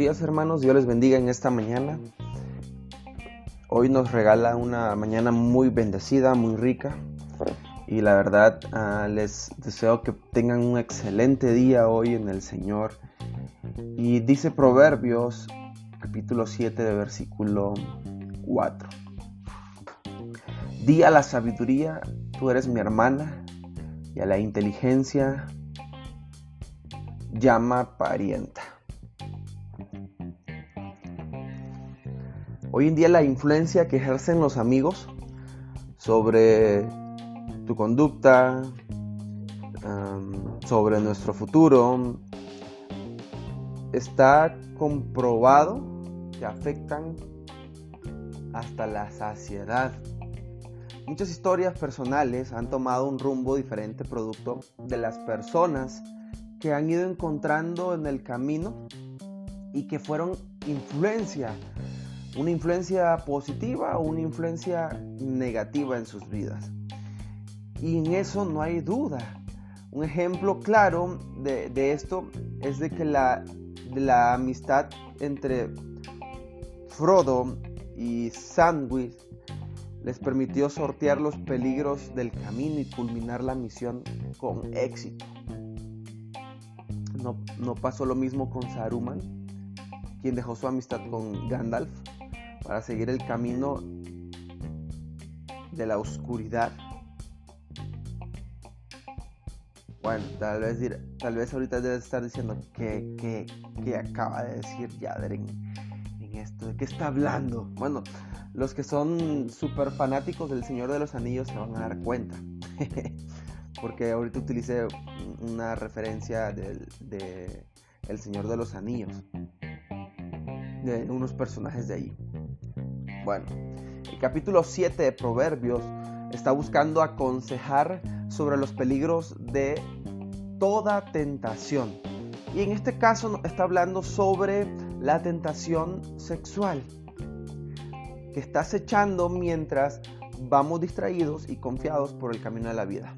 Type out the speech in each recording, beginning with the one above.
días hermanos, Dios les bendiga en esta mañana. Hoy nos regala una mañana muy bendecida, muy rica. Y la verdad ah, les deseo que tengan un excelente día hoy en el Señor. Y dice Proverbios capítulo 7 de versículo 4. Di a la sabiduría, tú eres mi hermana, y a la inteligencia llama parienta. Hoy en día la influencia que ejercen los amigos sobre tu conducta, sobre nuestro futuro, está comprobado que afectan hasta la saciedad. Muchas historias personales han tomado un rumbo diferente producto de las personas que han ido encontrando en el camino y que fueron influencia una influencia positiva o una influencia negativa en sus vidas. Y en eso no hay duda. Un ejemplo claro de, esto es de que la, la amistad entre Frodo y Sandwich les permitió sortear los peligros del camino y culminar la misión con éxito. No, no pasó lo mismo con Saruman, quien dejó su amistad con Gandalf para seguir el camino de la oscuridad. Bueno, tal vez, tal vez ahorita debes estar diciendo que, acaba de decir Yader en, esto, de qué está hablando. Bueno, los que son súper fanáticos del Señor de los Anillos se van a dar cuenta. Porque ahorita utilicé una referencia del de Señor de los Anillos. De unos personajes de ahí. Bueno, el capítulo 7 de Proverbios está buscando aconsejar sobre los peligros de toda tentación. Y en este caso está hablando sobre la tentación sexual que está acechando mientras vamos distraídos y confiados por el camino de la vida.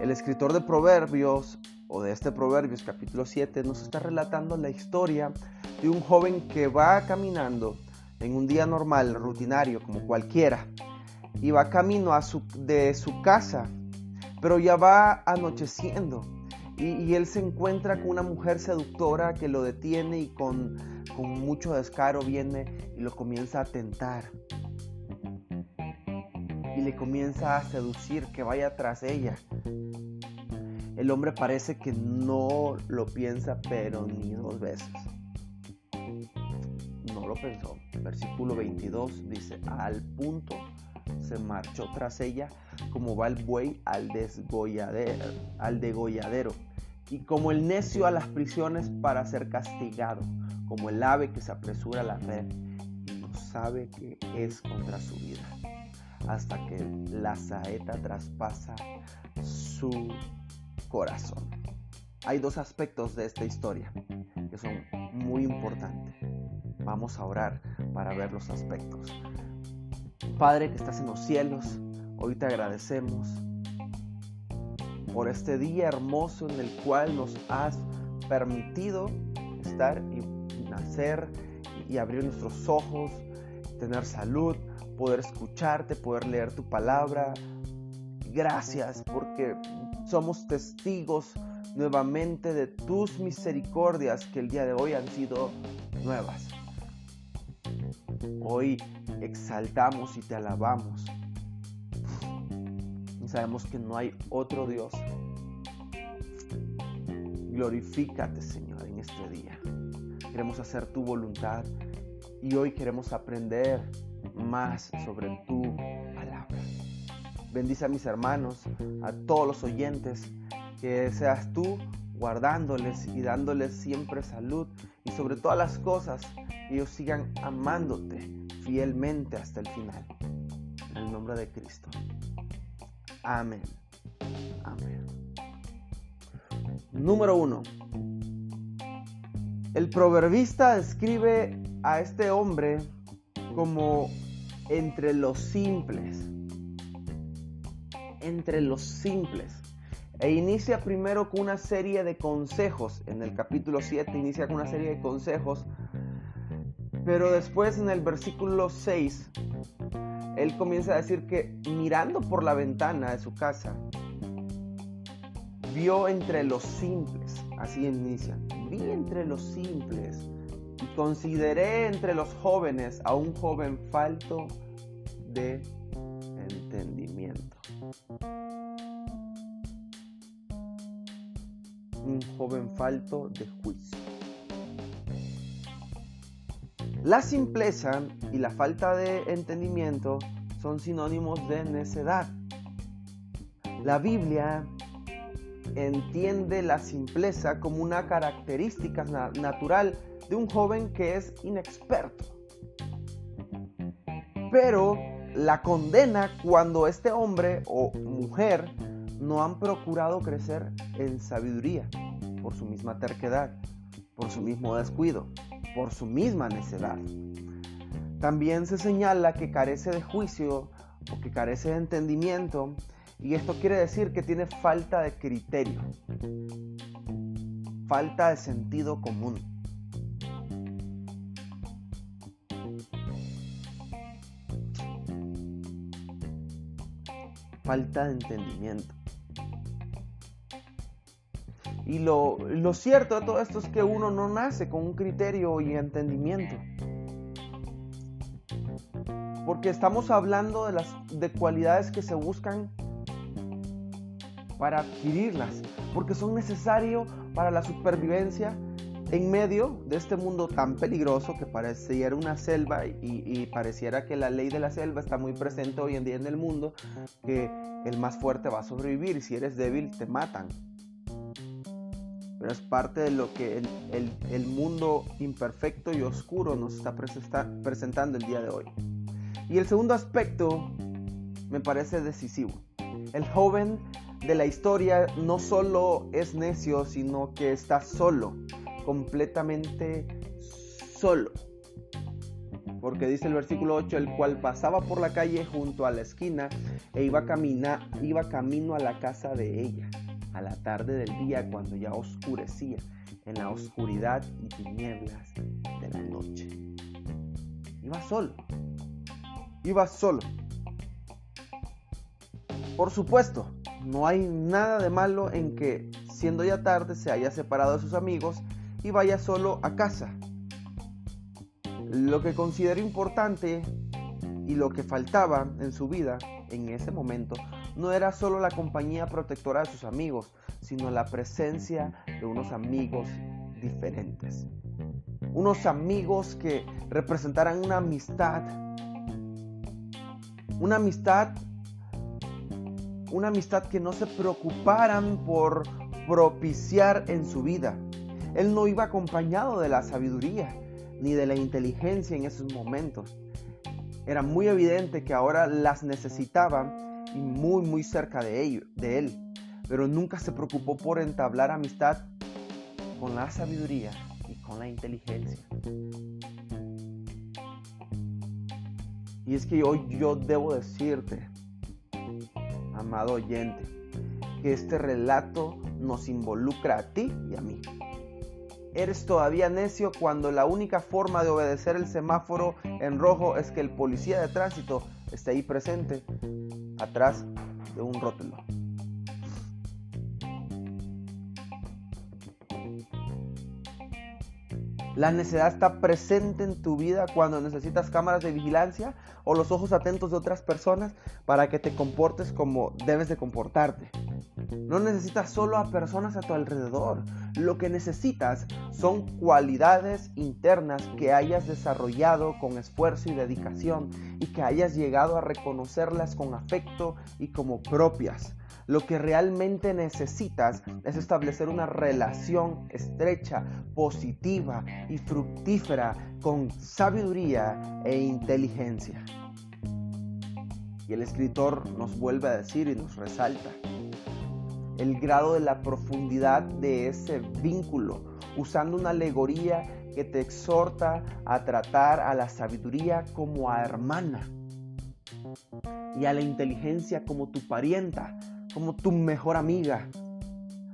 El escritor de Proverbios, o de este Proverbios capítulo 7, nos está relatando la historia de un joven que va caminando en un día normal, rutinario, como cualquiera, y va camino a su, de su casa, pero ya va anocheciendo. Y, él se encuentra con una mujer seductora que lo detiene y con, con mucho descaro viene y lo comienza a tentar. Y le comienza a seducir que vaya tras ella. El hombre parece que no lo piensa, pero ni dos veces pensó. Versículo 22 dice, al punto se marchó tras ella como va el buey al desgolladero, al degolladero, y como el necio a las prisiones para ser castigado, como el ave que se apresura a la red y no sabe que es contra su vida, hasta que la saeta traspasa su corazón. Hay dos aspectos de esta historia que son muy importantes. Vamos a orar para ver los aspectos. Padre que estás en los cielos, hoy te agradecemos por este día hermoso en el cual nos has permitido estar y nacer y abrir nuestros ojos, tener salud, poder escucharte, poder leer tu palabra. Gracias porque somos testigos nuevamente de tus misericordias que el día de hoy han sido nuevas. Hoy exaltamos y te alabamos. Sabemos que no hay otro Dios. Glorifícate, Señor, en este día. Queremos hacer tu voluntad y hoy queremos aprender más sobre tu palabra. Bendice a mis hermanos, a todos los oyentes, que seas tú guardándoles y dándoles siempre salud y sobre todas las cosas ellos sigan amándote fielmente hasta el final. En el nombre de Cristo. Amén. Amén. Número uno. El proverbista describe a este hombre como entre los simples. Entre los simples. E inicia primero con una serie de consejos. En el capítulo 7 inicia con una serie de consejos. Pero después en el versículo 6, él comienza a decir que mirando por la ventana de su casa, vio entre los simples, así inicia, vi entre los simples y consideré entre los jóvenes a un joven falto de entendimiento. Un joven falto de juicio. La simpleza y la falta de entendimiento son sinónimos de necedad. La Biblia entiende la simpleza como una característica natural de un joven que es inexperto. Pero la condena cuando este hombre o mujer no han procurado crecer en sabiduría por su misma terquedad, por su mismo descuido, por su misma necedad. También se señala que carece de juicio o que carece de entendimiento y esto quiere decir que tiene falta de criterio, falta de sentido común. Falta de entendimiento. Y lo, cierto de todo esto es que uno no nace con un criterio y entendimiento. Porque estamos hablando de las de cualidades que se buscan para adquirirlas, porque son necesarios para la supervivencia en medio de este mundo tan peligroso que pareciera una selva y, pareciera que la ley de la selva está muy presente hoy en día en el mundo, que el más fuerte va a sobrevivir si eres débil te matan. Pero es parte de lo que el, el, mundo imperfecto y oscuro nos está presentando el día de hoy. Y el segundo aspecto me parece decisivo. El joven de la historia no solo es necio, sino que está solo, completamente solo. Porque dice el versículo 8, el cual pasaba por la calle junto a la esquina e iba, camina, iba camino a la casa de ella, a la tarde del día cuando ya oscurecía, en la oscuridad y tinieblas de la noche. Iba solo, iba solo. Por supuesto, no hay nada de malo en que, siendo ya tarde, se haya separado de sus amigos y vaya solo a casa. Lo que considero importante y lo que faltaba en su vida en ese momento no era solo la compañía protectora de sus amigos, sino la presencia de unos amigos diferentes. Unos amigos que representaran una amistad. Una amistad una amistad que no se preocuparan por propiciar en su vida. Él no iba acompañado de la sabiduría ni de la inteligencia en esos momentos. Era muy evidente que ahora las necesitaba y muy muy cerca de, de él, pero nunca se preocupó por entablar amistad con la sabiduría y con la inteligencia. Y es que hoy yo debo decirte, amado oyente, que este relato nos involucra a ti y a mí. Eres todavía necio cuando la única forma de obedecer el semáforo en rojo es que el policía de tránsito esté ahí presente, atrás de un rótulo. La necedad está presente en tu vida cuando necesitas cámaras de vigilancia o los ojos atentos de otras personas para que te comportes como debes de comportarte. No necesitas solo a personas a tu alrededor. Lo que necesitas son cualidades internas que hayas desarrollado con esfuerzo y dedicación y que hayas llegado a reconocerlas con afecto y como propias. Lo que realmente necesitas es establecer una relación estrecha, positiva y fructífera con sabiduría e inteligencia. Y el escritor nos vuelve a decir y nos resalta el grado de la profundidad de ese vínculo, usando una alegoría que te exhorta a tratar a la sabiduría como a hermana y a la inteligencia como tu parienta, como tu mejor amiga,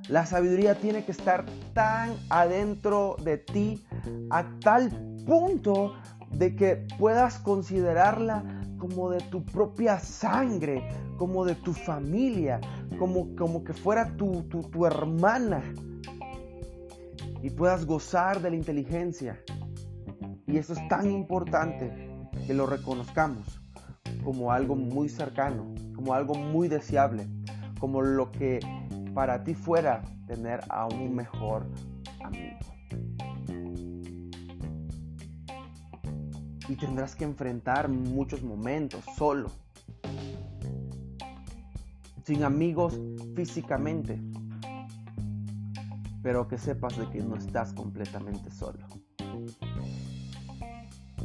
La sabiduría tiene que estar tan adentro de ti a tal punto de que puedas considerarla como de tu propia sangre, como de tu familia, como, como que fuera tu, tu, tu hermana. Y puedas gozar de la inteligencia. Y eso es tan importante que lo reconozcamos como algo muy cercano, como algo muy deseable, como lo que para ti fuera tener a un mejor amigo. Y tendrás que enfrentar muchos momentos solo, sin amigos físicamente, pero que sepas de que no estás completamente solo.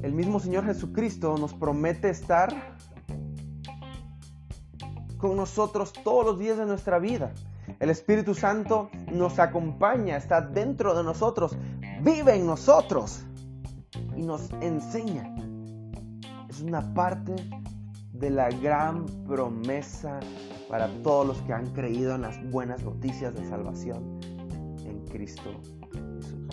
El mismo Señor Jesucristo nos promete estar con nosotros todos los días de nuestra vida. El Espíritu Santo nos acompaña, está dentro de nosotros, vive en nosotros y nos enseña. Es una parte de la gran promesa para todos los que han creído en las buenas noticias de salvación en Cristo Jesús.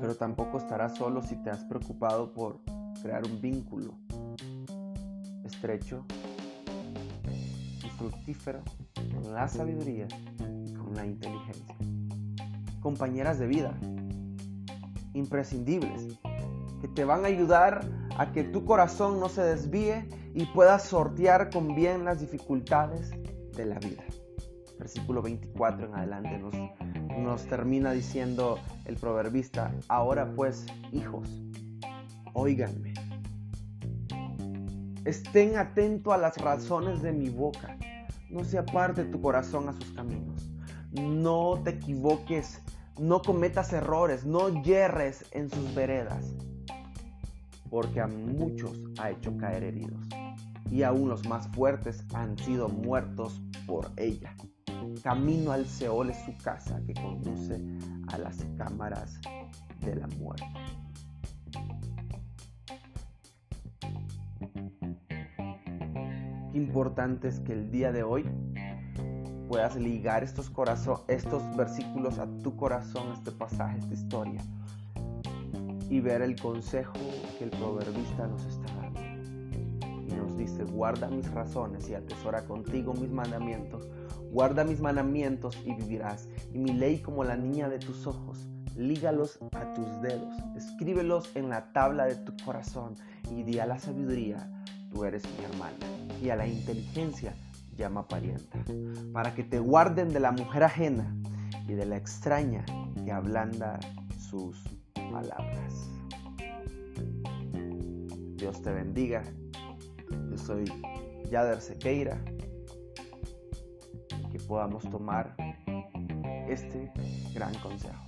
Pero tampoco estarás solo si te has preocupado por crear un vínculo estrecho y fructífero con la sabiduría inteligencia. Compañeras de vida, imprescindibles, que te van a ayudar a que tu corazón no se desvíe y puedas sortear con bien las dificultades de la vida. Versículo 24 en adelante nos, nos termina diciendo el proverbista, ahora pues, hijos, óiganme Estén atentos a las razones de mi boca. No se aparte tu corazón a sus caminos. No te equivoques, no cometas errores, no yerres en sus veredas. Porque a muchos ha hecho caer heridos. Y aún los más fuertes han sido muertos por ella. Camino al Seol es su casa que conduce a las cámaras de la muerte. importante es que el día de hoy puedas ligar estos, estos versículos a tu corazón, este pasaje, esta historia, y ver el consejo que el proverbista nos está dando. Y nos dice, guarda mis razones y atesora contigo mis mandamientos, guarda mis mandamientos y vivirás, y mi ley como la niña de tus ojos, lígalos a tus dedos, escríbelos en la tabla de tu corazón, y di a la sabiduría, tú eres mi hermana, y a la inteligencia llama parienta, para que te guarden de la mujer ajena y de la extraña que ablanda sus palabras. Dios te bendiga. Yo soy Yader Sequeira. Que podamos tomar este gran consejo.